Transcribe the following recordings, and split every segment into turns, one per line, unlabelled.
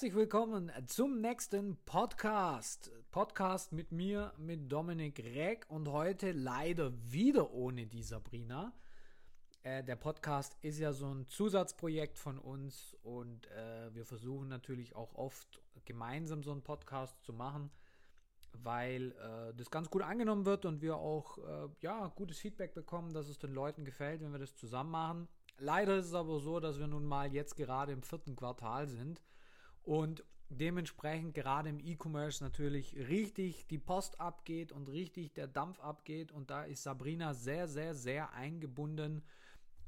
Herzlich willkommen zum nächsten Podcast. Podcast mit mir, mit Dominik Reck und heute leider wieder ohne die Sabrina. Äh, der Podcast ist ja so ein Zusatzprojekt von uns und äh, wir versuchen natürlich auch oft gemeinsam so einen Podcast zu machen, weil äh, das ganz gut angenommen wird und wir auch äh, ja gutes Feedback bekommen, dass es den Leuten gefällt, wenn wir das zusammen machen. Leider ist es aber so, dass wir nun mal jetzt gerade im vierten Quartal sind und dementsprechend gerade im E-Commerce natürlich richtig die Post abgeht und richtig der Dampf abgeht und da ist Sabrina sehr, sehr, sehr eingebunden,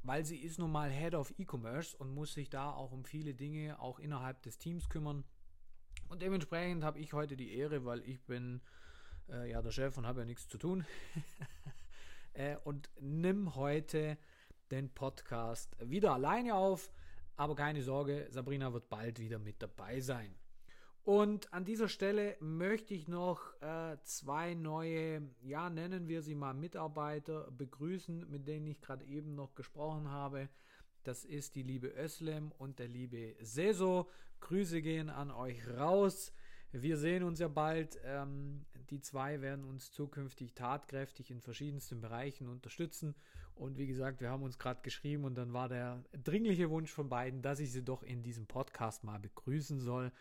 weil sie ist nun mal Head of E-Commerce und muss sich da auch um viele Dinge auch innerhalb des Teams kümmern. Und dementsprechend habe ich heute die Ehre, weil ich bin äh, ja der Chef und habe ja nichts zu tun äh, und nimm heute den Podcast wieder alleine auf. Aber keine Sorge, Sabrina wird bald wieder mit dabei sein. Und an dieser Stelle möchte ich noch äh, zwei neue, ja, nennen wir sie mal Mitarbeiter begrüßen, mit denen ich gerade eben noch gesprochen habe. Das ist die liebe Özlem und der liebe Seso. Grüße gehen an euch raus. Wir sehen uns ja bald. Ähm, die zwei werden uns zukünftig tatkräftig in verschiedensten Bereichen unterstützen. Und wie gesagt, wir haben uns gerade geschrieben und dann war der dringliche Wunsch von beiden, dass ich sie doch in diesem Podcast mal begrüßen soll.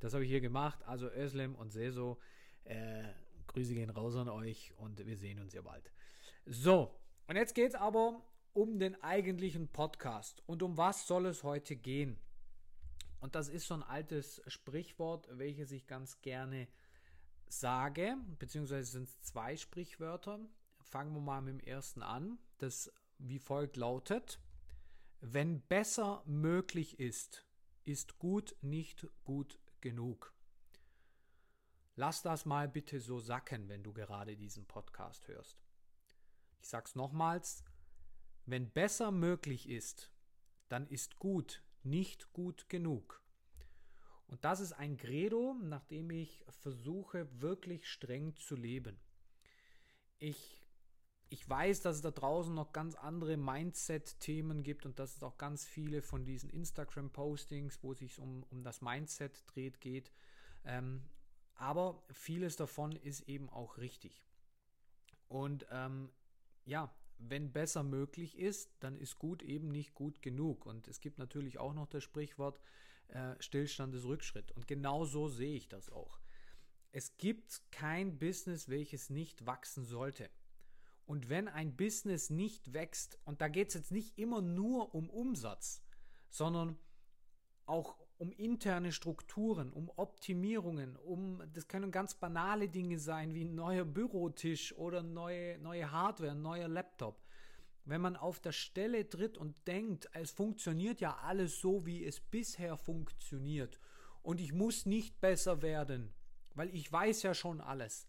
Das habe ich hier gemacht. Also Özlem und Seso, äh, Grüße gehen raus an euch und wir sehen uns ja bald. So, und jetzt geht es aber um den eigentlichen Podcast. Und um was soll es heute gehen? Und das ist so ein altes Sprichwort, welches ich ganz gerne sage, beziehungsweise sind es zwei Sprichwörter. Fangen wir mal mit dem ersten an, das wie folgt lautet, wenn besser möglich ist, ist gut nicht gut genug. Lass das mal bitte so sacken, wenn du gerade diesen Podcast hörst. Ich sag's nochmals, wenn besser möglich ist, dann ist gut nicht gut genug. Und das ist ein Credo, nach dem ich versuche, wirklich streng zu leben. Ich, ich weiß, dass es da draußen noch ganz andere Mindset-Themen gibt und dass es auch ganz viele von diesen Instagram-Postings, wo es sich um, um das Mindset dreht, geht. Ähm, aber vieles davon ist eben auch richtig. Und ähm, ja, wenn besser möglich ist, dann ist gut eben nicht gut genug. Und es gibt natürlich auch noch das Sprichwort, äh, Stillstand ist Rückschritt. Und genau so sehe ich das auch. Es gibt kein Business, welches nicht wachsen sollte. Und wenn ein Business nicht wächst, und da geht es jetzt nicht immer nur um Umsatz, sondern auch um interne Strukturen, um Optimierungen, um, das können ganz banale Dinge sein, wie ein neuer Bürotisch oder neue, neue Hardware, ein neuer Laptop. Wenn man auf der Stelle tritt und denkt, es funktioniert ja alles so, wie es bisher funktioniert und ich muss nicht besser werden, weil ich weiß ja schon alles,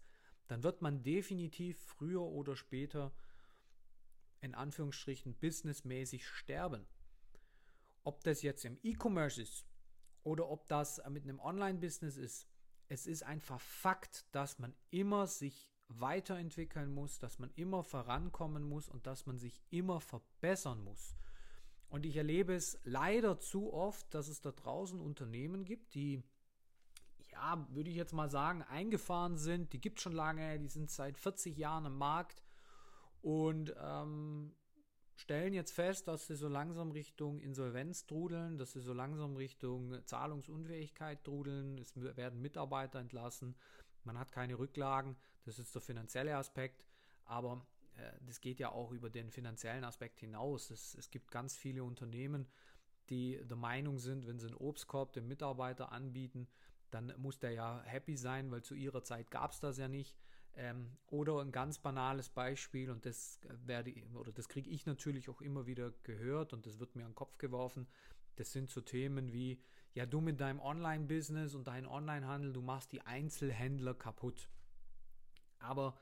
dann wird man definitiv früher oder später in Anführungsstrichen businessmäßig sterben. Ob das jetzt im E-Commerce ist oder ob das mit einem Online-Business ist, es ist einfach Fakt, dass man immer sich weiterentwickeln muss, dass man immer vorankommen muss und dass man sich immer verbessern muss. Und ich erlebe es leider zu oft, dass es da draußen Unternehmen gibt, die, ja, würde ich jetzt mal sagen, eingefahren sind. Die gibt es schon lange, die sind seit 40 Jahren im Markt. Und ähm, stellen jetzt fest, dass sie so langsam Richtung Insolvenz trudeln, dass sie so langsam Richtung Zahlungsunfähigkeit trudeln, es werden Mitarbeiter entlassen, man hat keine Rücklagen, das ist der finanzielle Aspekt, aber äh, das geht ja auch über den finanziellen Aspekt hinaus. Es, es gibt ganz viele Unternehmen, die der Meinung sind, wenn sie einen Obstkorb dem Mitarbeiter anbieten, dann muss der ja happy sein, weil zu ihrer Zeit gab es das ja nicht. Ähm, oder ein ganz banales Beispiel, und das werde oder das kriege ich natürlich auch immer wieder gehört und das wird mir an den Kopf geworfen. Das sind so Themen wie, ja, du mit deinem Online-Business und deinem Online-Handel, du machst die Einzelhändler kaputt. Aber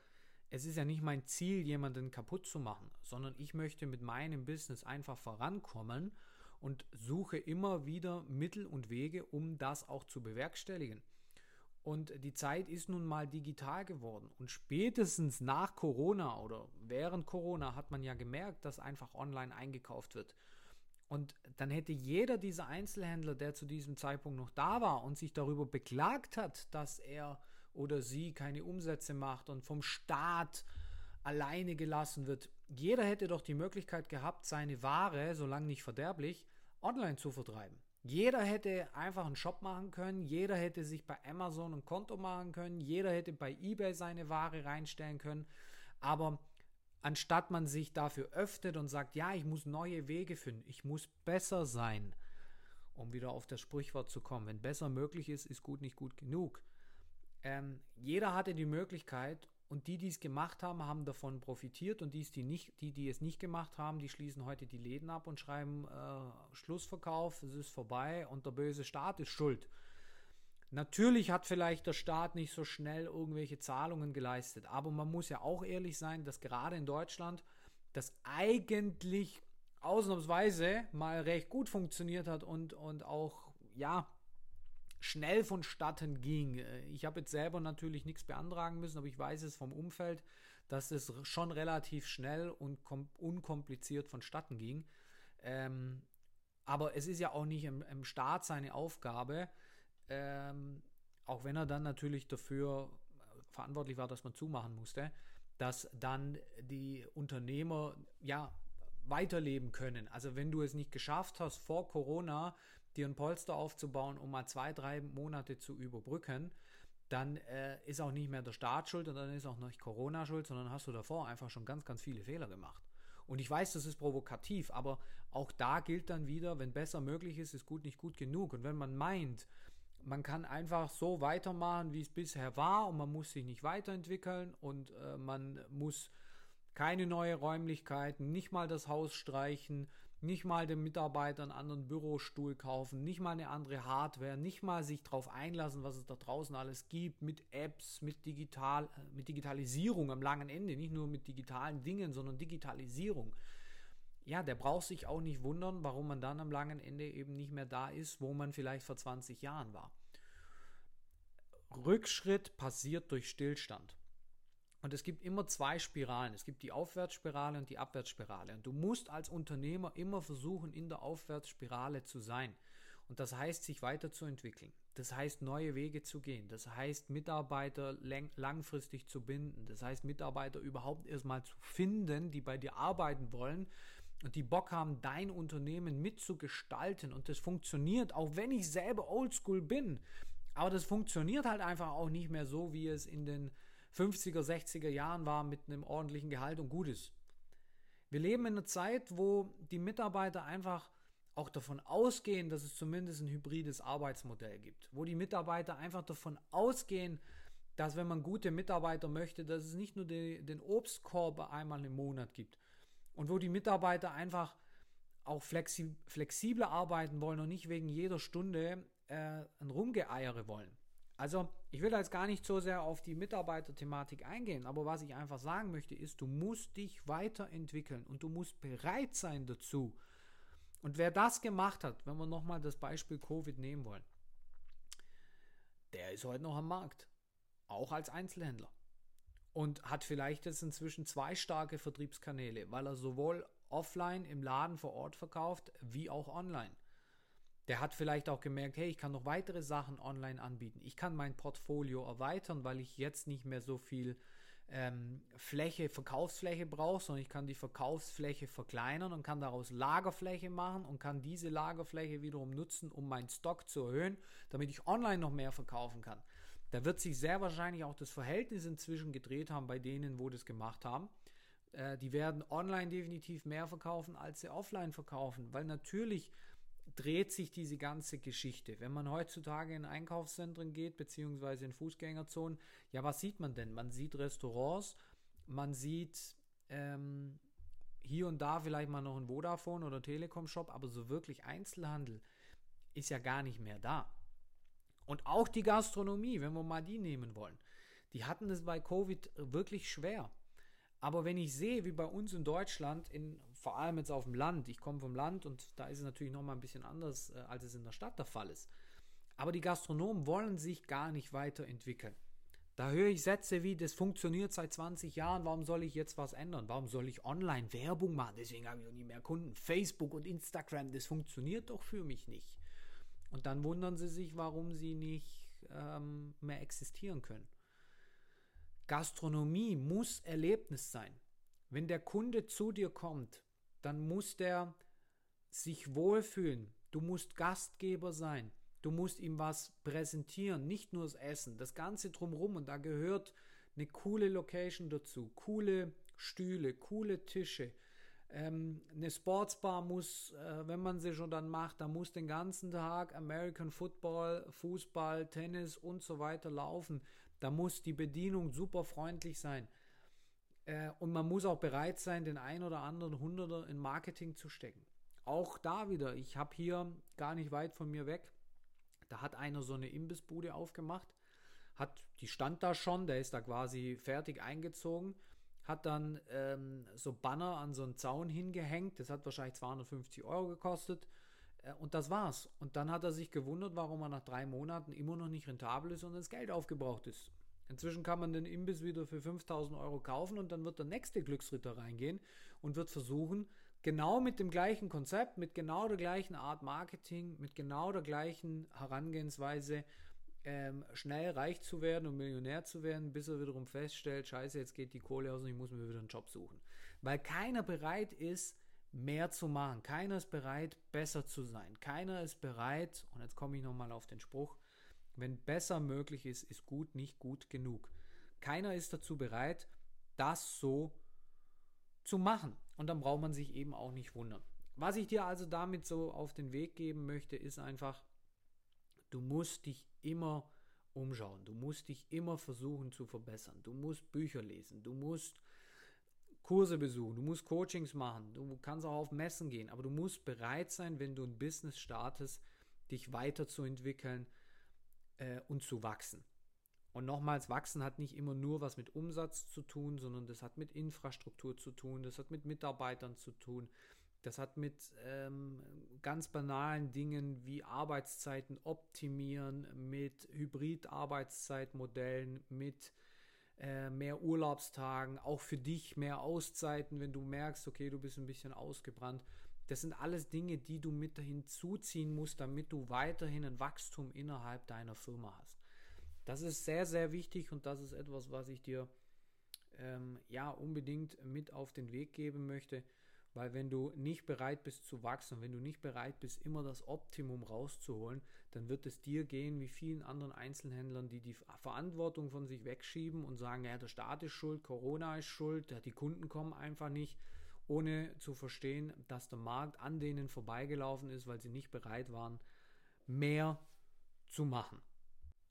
es ist ja nicht mein Ziel, jemanden kaputt zu machen, sondern ich möchte mit meinem Business einfach vorankommen und suche immer wieder Mittel und Wege, um das auch zu bewerkstelligen. Und die Zeit ist nun mal digital geworden. Und spätestens nach Corona oder während Corona hat man ja gemerkt, dass einfach online eingekauft wird. Und dann hätte jeder dieser Einzelhändler, der zu diesem Zeitpunkt noch da war und sich darüber beklagt hat, dass er oder sie keine Umsätze macht und vom Staat alleine gelassen wird, jeder hätte doch die Möglichkeit gehabt, seine Ware, solange nicht verderblich, online zu vertreiben. Jeder hätte einfach einen Shop machen können, jeder hätte sich bei Amazon ein Konto machen können, jeder hätte bei eBay seine Ware reinstellen können, aber anstatt man sich dafür öffnet und sagt, ja, ich muss neue Wege finden, ich muss besser sein, um wieder auf das Sprichwort zu kommen, wenn besser möglich ist, ist gut nicht gut genug. Ähm, jeder hatte die Möglichkeit und die, die es gemacht haben, haben davon profitiert und die, die, nicht, die, die es nicht gemacht haben, die schließen heute die Läden ab und schreiben äh, Schlussverkauf, es ist vorbei und der böse Staat ist schuld. Natürlich hat vielleicht der Staat nicht so schnell irgendwelche Zahlungen geleistet, aber man muss ja auch ehrlich sein, dass gerade in Deutschland das eigentlich ausnahmsweise mal recht gut funktioniert hat und, und auch, ja, schnell vonstatten ging. Äh, ich habe jetzt selber natürlich nichts beantragen müssen, aber ich weiß es vom Umfeld, dass es schon relativ schnell und unkompliziert vonstatten ging. Ähm, aber es ist ja auch nicht im, im Staat seine Aufgabe, ähm, auch wenn er dann natürlich dafür verantwortlich war, dass man zumachen musste, dass dann die Unternehmer ja weiterleben können. Also wenn du es nicht geschafft hast, vor Corona dir ein Polster aufzubauen, um mal zwei, drei Monate zu überbrücken, dann äh, ist auch nicht mehr der Staat schuld und dann ist auch nicht Corona schuld, sondern hast du davor einfach schon ganz, ganz viele Fehler gemacht. Und ich weiß, das ist provokativ, aber auch da gilt dann wieder, wenn besser möglich ist, ist gut nicht gut genug. Und wenn man meint, man kann einfach so weitermachen, wie es bisher war und man muss sich nicht weiterentwickeln und äh, man muss keine neue Räumlichkeiten, nicht mal das Haus streichen, nicht mal den Mitarbeitern einen anderen Bürostuhl kaufen, nicht mal eine andere Hardware, nicht mal sich darauf einlassen, was es da draußen alles gibt, mit Apps, mit, Digital, mit Digitalisierung am langen Ende, nicht nur mit digitalen Dingen, sondern Digitalisierung. Ja, der braucht sich auch nicht wundern, warum man dann am langen Ende eben nicht mehr da ist, wo man vielleicht vor 20 Jahren war. Rückschritt passiert durch Stillstand. Und es gibt immer zwei Spiralen. Es gibt die Aufwärtsspirale und die Abwärtsspirale. Und du musst als Unternehmer immer versuchen, in der Aufwärtsspirale zu sein. Und das heißt, sich weiterzuentwickeln. Das heißt, neue Wege zu gehen. Das heißt, Mitarbeiter langfristig zu binden. Das heißt, Mitarbeiter überhaupt erstmal zu finden, die bei dir arbeiten wollen und die Bock haben, dein Unternehmen mitzugestalten. Und das funktioniert, auch wenn ich selber oldschool bin. Aber das funktioniert halt einfach auch nicht mehr so, wie es in den 50er, 60er Jahren war mit einem ordentlichen Gehalt und Gutes. Wir leben in einer Zeit, wo die Mitarbeiter einfach auch davon ausgehen, dass es zumindest ein hybrides Arbeitsmodell gibt, wo die Mitarbeiter einfach davon ausgehen, dass wenn man gute Mitarbeiter möchte, dass es nicht nur die, den Obstkorb einmal im Monat gibt und wo die Mitarbeiter einfach auch flexi flexibler arbeiten wollen und nicht wegen jeder Stunde äh, ein Rumgeeiere wollen. Also, ich will jetzt gar nicht so sehr auf die Mitarbeiterthematik eingehen, aber was ich einfach sagen möchte, ist, du musst dich weiterentwickeln und du musst bereit sein dazu. Und wer das gemacht hat, wenn wir nochmal das Beispiel Covid nehmen wollen, der ist heute noch am Markt, auch als Einzelhändler. Und hat vielleicht jetzt inzwischen zwei starke Vertriebskanäle, weil er sowohl offline im Laden vor Ort verkauft, wie auch online. Der hat vielleicht auch gemerkt, hey, ich kann noch weitere Sachen online anbieten. Ich kann mein Portfolio erweitern, weil ich jetzt nicht mehr so viel ähm, Fläche, Verkaufsfläche brauche, sondern ich kann die Verkaufsfläche verkleinern und kann daraus Lagerfläche machen und kann diese Lagerfläche wiederum nutzen, um meinen Stock zu erhöhen, damit ich online noch mehr verkaufen kann. Da wird sich sehr wahrscheinlich auch das Verhältnis inzwischen gedreht haben bei denen, wo das gemacht haben. Äh, die werden online definitiv mehr verkaufen, als sie offline verkaufen, weil natürlich dreht sich diese ganze Geschichte. Wenn man heutzutage in Einkaufszentren geht, beziehungsweise in Fußgängerzonen, ja, was sieht man denn? Man sieht Restaurants, man sieht ähm, hier und da vielleicht mal noch ein Vodafone oder Telekom-Shop, aber so wirklich Einzelhandel ist ja gar nicht mehr da. Und auch die Gastronomie, wenn wir mal die nehmen wollen, die hatten es bei Covid wirklich schwer. Aber wenn ich sehe, wie bei uns in Deutschland, in, vor allem jetzt auf dem Land, ich komme vom Land und da ist es natürlich nochmal ein bisschen anders, äh, als es in der Stadt der Fall ist. Aber die Gastronomen wollen sich gar nicht weiterentwickeln. Da höre ich Sätze wie, das funktioniert seit 20 Jahren, warum soll ich jetzt was ändern? Warum soll ich online Werbung machen? Deswegen habe ich noch nie mehr Kunden. Facebook und Instagram, das funktioniert doch für mich nicht. Und dann wundern sie sich, warum sie nicht ähm, mehr existieren können. Gastronomie muss Erlebnis sein. Wenn der Kunde zu dir kommt, dann muss der sich wohlfühlen. Du musst Gastgeber sein. Du musst ihm was präsentieren, nicht nur das Essen, das Ganze drumherum. Und da gehört eine coole Location dazu, coole Stühle, coole Tische. Ähm, eine Sportsbar muss, äh, wenn man sie schon dann macht, da muss den ganzen Tag American Football, Fußball, Tennis und so weiter laufen. Da muss die Bedienung super freundlich sein. Äh, und man muss auch bereit sein, den ein oder anderen Hunderter in Marketing zu stecken. Auch da wieder, ich habe hier gar nicht weit von mir weg da hat einer so eine Imbissbude aufgemacht, hat, die stand da schon, der ist da quasi fertig eingezogen, hat dann ähm, so Banner an so einen Zaun hingehängt, das hat wahrscheinlich 250 Euro gekostet und das war's. Und dann hat er sich gewundert, warum er nach drei Monaten immer noch nicht rentabel ist und das Geld aufgebraucht ist. Inzwischen kann man den Imbiss wieder für 5000 Euro kaufen und dann wird der nächste Glücksritter reingehen und wird versuchen, genau mit dem gleichen Konzept, mit genau der gleichen Art Marketing, mit genau der gleichen Herangehensweise ähm, schnell reich zu werden und Millionär zu werden, bis er wiederum feststellt, scheiße, jetzt geht die Kohle aus und ich muss mir wieder einen Job suchen. Weil keiner bereit ist, mehr zu machen. Keiner ist bereit, besser zu sein. Keiner ist bereit, und jetzt komme ich nochmal auf den Spruch, wenn besser möglich ist, ist gut nicht gut genug. Keiner ist dazu bereit, das so zu machen. Und dann braucht man sich eben auch nicht wundern. Was ich dir also damit so auf den Weg geben möchte, ist einfach, du musst dich immer umschauen. Du musst dich immer versuchen zu verbessern. Du musst Bücher lesen. Du musst Kurse besuchen. Du musst Coachings machen. Du kannst auch auf Messen gehen. Aber du musst bereit sein, wenn du ein Business startest, dich weiterzuentwickeln äh, und zu wachsen. Und nochmals, wachsen hat nicht immer nur was mit Umsatz zu tun, sondern das hat mit Infrastruktur zu tun, das hat mit Mitarbeitern zu tun, das hat mit ähm, ganz banalen Dingen wie Arbeitszeiten optimieren, mit Hybrid-Arbeitszeitmodellen, mit äh, mehr Urlaubstagen, auch für dich mehr Auszeiten, wenn du merkst, okay, du bist ein bisschen ausgebrannt. Das sind alles Dinge, die du mit hinzuziehen musst, damit du weiterhin ein Wachstum innerhalb deiner Firma hast. Das ist sehr, sehr wichtig und das ist etwas, was ich dir ähm, ja unbedingt mit auf den Weg geben möchte, weil wenn du nicht bereit bist zu wachsen, wenn du nicht bereit bist, immer das Optimum rauszuholen, dann wird es dir gehen wie vielen anderen Einzelhändlern, die die Verantwortung von sich wegschieben und sagen, ja, der Staat ist schuld, Corona ist schuld, die Kunden kommen einfach nicht, ohne zu verstehen, dass der Markt an denen vorbeigelaufen ist, weil sie nicht bereit waren, mehr zu machen.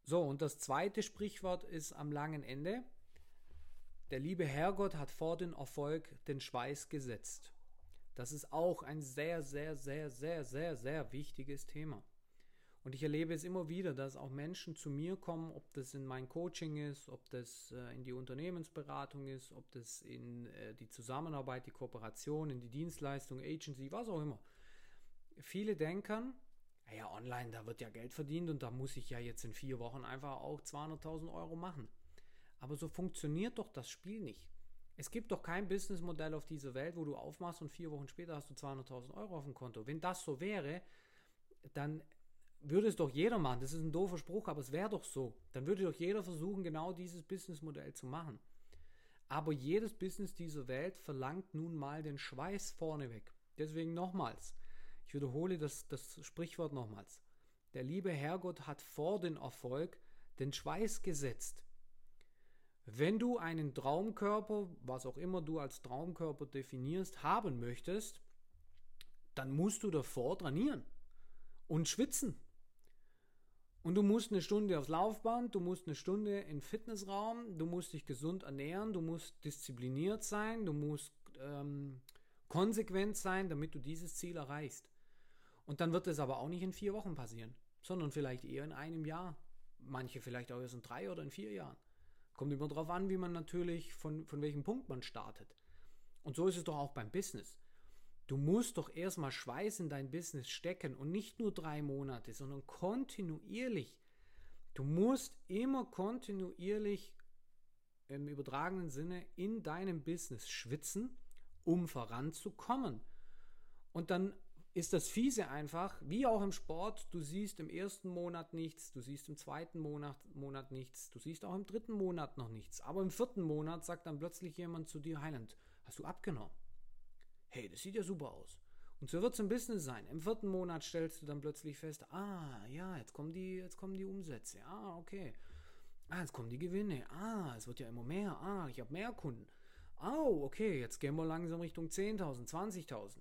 So, und das zweite Sprichwort ist am langen Ende. Der liebe Herrgott hat vor den Erfolg den Schweiß gesetzt. Das ist auch ein sehr, sehr, sehr, sehr, sehr, sehr wichtiges Thema. Und ich erlebe es immer wieder, dass auch Menschen zu mir kommen, ob das in mein Coaching ist, ob das äh, in die Unternehmensberatung ist, ob das in äh, die Zusammenarbeit, die Kooperation, in die Dienstleistung, Agency, was auch immer. Viele denken, ja, online, da wird ja Geld verdient und da muss ich ja jetzt in vier Wochen einfach auch 200.000 Euro machen. Aber so funktioniert doch das Spiel nicht. Es gibt doch kein Businessmodell auf dieser Welt, wo du aufmachst und vier Wochen später hast du 200.000 Euro auf dem Konto. Wenn das so wäre, dann würde es doch jeder machen. Das ist ein doofer Spruch, aber es wäre doch so. Dann würde doch jeder versuchen, genau dieses Businessmodell zu machen. Aber jedes Business dieser Welt verlangt nun mal den Schweiß vorneweg. Deswegen nochmals, ich wiederhole das, das Sprichwort nochmals. Der liebe Herrgott hat vor den Erfolg den Schweiß gesetzt. Wenn du einen Traumkörper, was auch immer du als Traumkörper definierst, haben möchtest, dann musst du davor trainieren und schwitzen. Und du musst eine Stunde aufs Laufband, du musst eine Stunde in Fitnessraum, du musst dich gesund ernähren, du musst diszipliniert sein, du musst ähm, konsequent sein, damit du dieses Ziel erreichst. Und dann wird es aber auch nicht in vier Wochen passieren, sondern vielleicht eher in einem Jahr. Manche vielleicht auch erst in drei oder in vier Jahren. Kommt immer darauf an, wie man natürlich, von, von welchem Punkt man startet. Und so ist es doch auch beim Business. Du musst doch erstmal Schweiß in dein Business stecken und nicht nur drei Monate, sondern kontinuierlich. Du musst immer kontinuierlich im übertragenen Sinne in deinem Business schwitzen, um voranzukommen. Und dann ist das Fiese einfach, wie auch im Sport, du siehst im ersten Monat nichts, du siehst im zweiten Monat, Monat nichts, du siehst auch im dritten Monat noch nichts. Aber im vierten Monat sagt dann plötzlich jemand zu dir, Heiland, hast du abgenommen? Hey, das sieht ja super aus. Und so wird es im Business sein. Im vierten Monat stellst du dann plötzlich fest, ah, ja, jetzt kommen die, jetzt kommen die Umsätze. Ah, okay. Ah, jetzt kommen die Gewinne. Ah, es wird ja immer mehr. Ah, ich habe mehr Kunden. Oh, okay, jetzt gehen wir langsam Richtung 10.000, 20.000.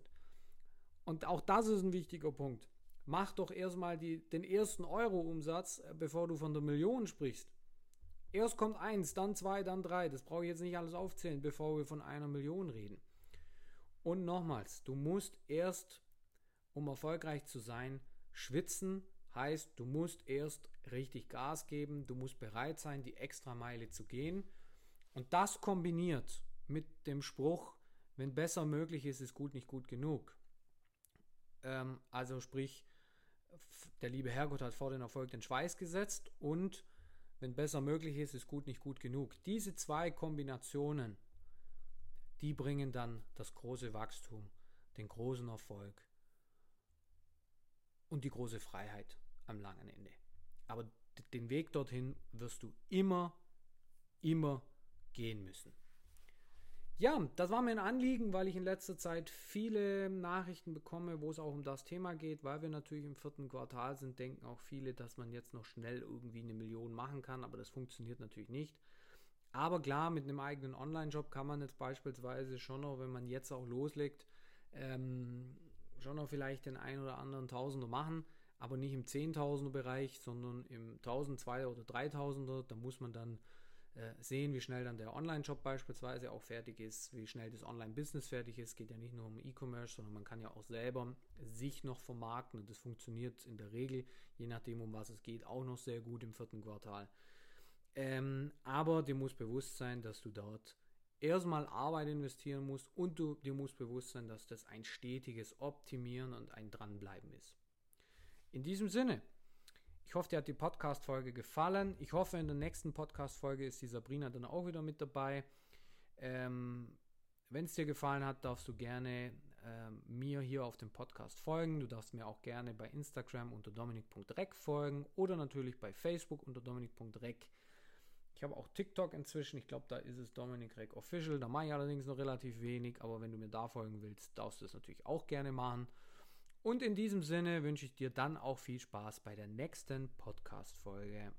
Und auch das ist ein wichtiger Punkt. Mach doch erstmal die, den ersten Euro-Umsatz, äh, bevor du von der Million sprichst. Erst kommt eins, dann zwei, dann drei. Das brauche ich jetzt nicht alles aufzählen, bevor wir von einer Million reden. Und nochmals, du musst erst, um erfolgreich zu sein, schwitzen. Heißt, du musst erst richtig Gas geben, du musst bereit sein, die extra Meile zu gehen. Und das kombiniert mit dem Spruch, wenn besser möglich ist, ist gut nicht gut genug. Ähm, also sprich, der liebe Herrgott hat vor den Erfolg den Schweiß gesetzt und wenn besser möglich ist, ist gut nicht gut genug. Diese zwei Kombinationen, die bringen dann das große Wachstum, den großen Erfolg und die große Freiheit am langen Ende. Aber den Weg dorthin wirst du immer, immer gehen müssen. Ja, das war mir ein Anliegen, weil ich in letzter Zeit viele Nachrichten bekomme, wo es auch um das Thema geht, weil wir natürlich im vierten Quartal sind, denken auch viele, dass man jetzt noch schnell irgendwie eine Million machen kann, aber das funktioniert natürlich nicht. Aber klar, mit einem eigenen Online-Shop kann man jetzt beispielsweise schon noch, wenn man jetzt auch loslegt, ähm, schon noch vielleicht den ein oder anderen Tausender machen, aber nicht im Zehntausender Bereich, sondern im 1000, 2000 oder 3000er. Da muss man dann sehen, wie schnell dann der Online-Shop beispielsweise auch fertig ist, wie schnell das Online-Business fertig ist. Geht ja nicht nur um E-Commerce, sondern man kann ja auch selber sich noch vermarkten und das funktioniert in der Regel, je nachdem, um was es geht, auch noch sehr gut im vierten Quartal. Ähm, aber dir muss bewusst sein, dass du dort erstmal Arbeit investieren musst und du, dir muss bewusst sein, dass das ein stetiges Optimieren und ein Dranbleiben ist. In diesem Sinne, ich hoffe, dir hat die Podcast-Folge gefallen. Ich hoffe, in der nächsten Podcast-Folge ist die Sabrina dann auch wieder mit dabei. Ähm, Wenn es dir gefallen hat, darfst du gerne ähm, mir hier auf dem Podcast folgen. Du darfst mir auch gerne bei Instagram unter dominik.rec folgen oder natürlich bei Facebook unter dominik.rec. Ich habe auch TikTok inzwischen. Ich glaube, da ist es Dominik Rec Official. Da mache ich allerdings noch relativ wenig. Aber wenn du mir da folgen willst, darfst du es natürlich auch gerne machen. Und in diesem Sinne wünsche ich dir dann auch viel Spaß bei der nächsten Podcast-Folge.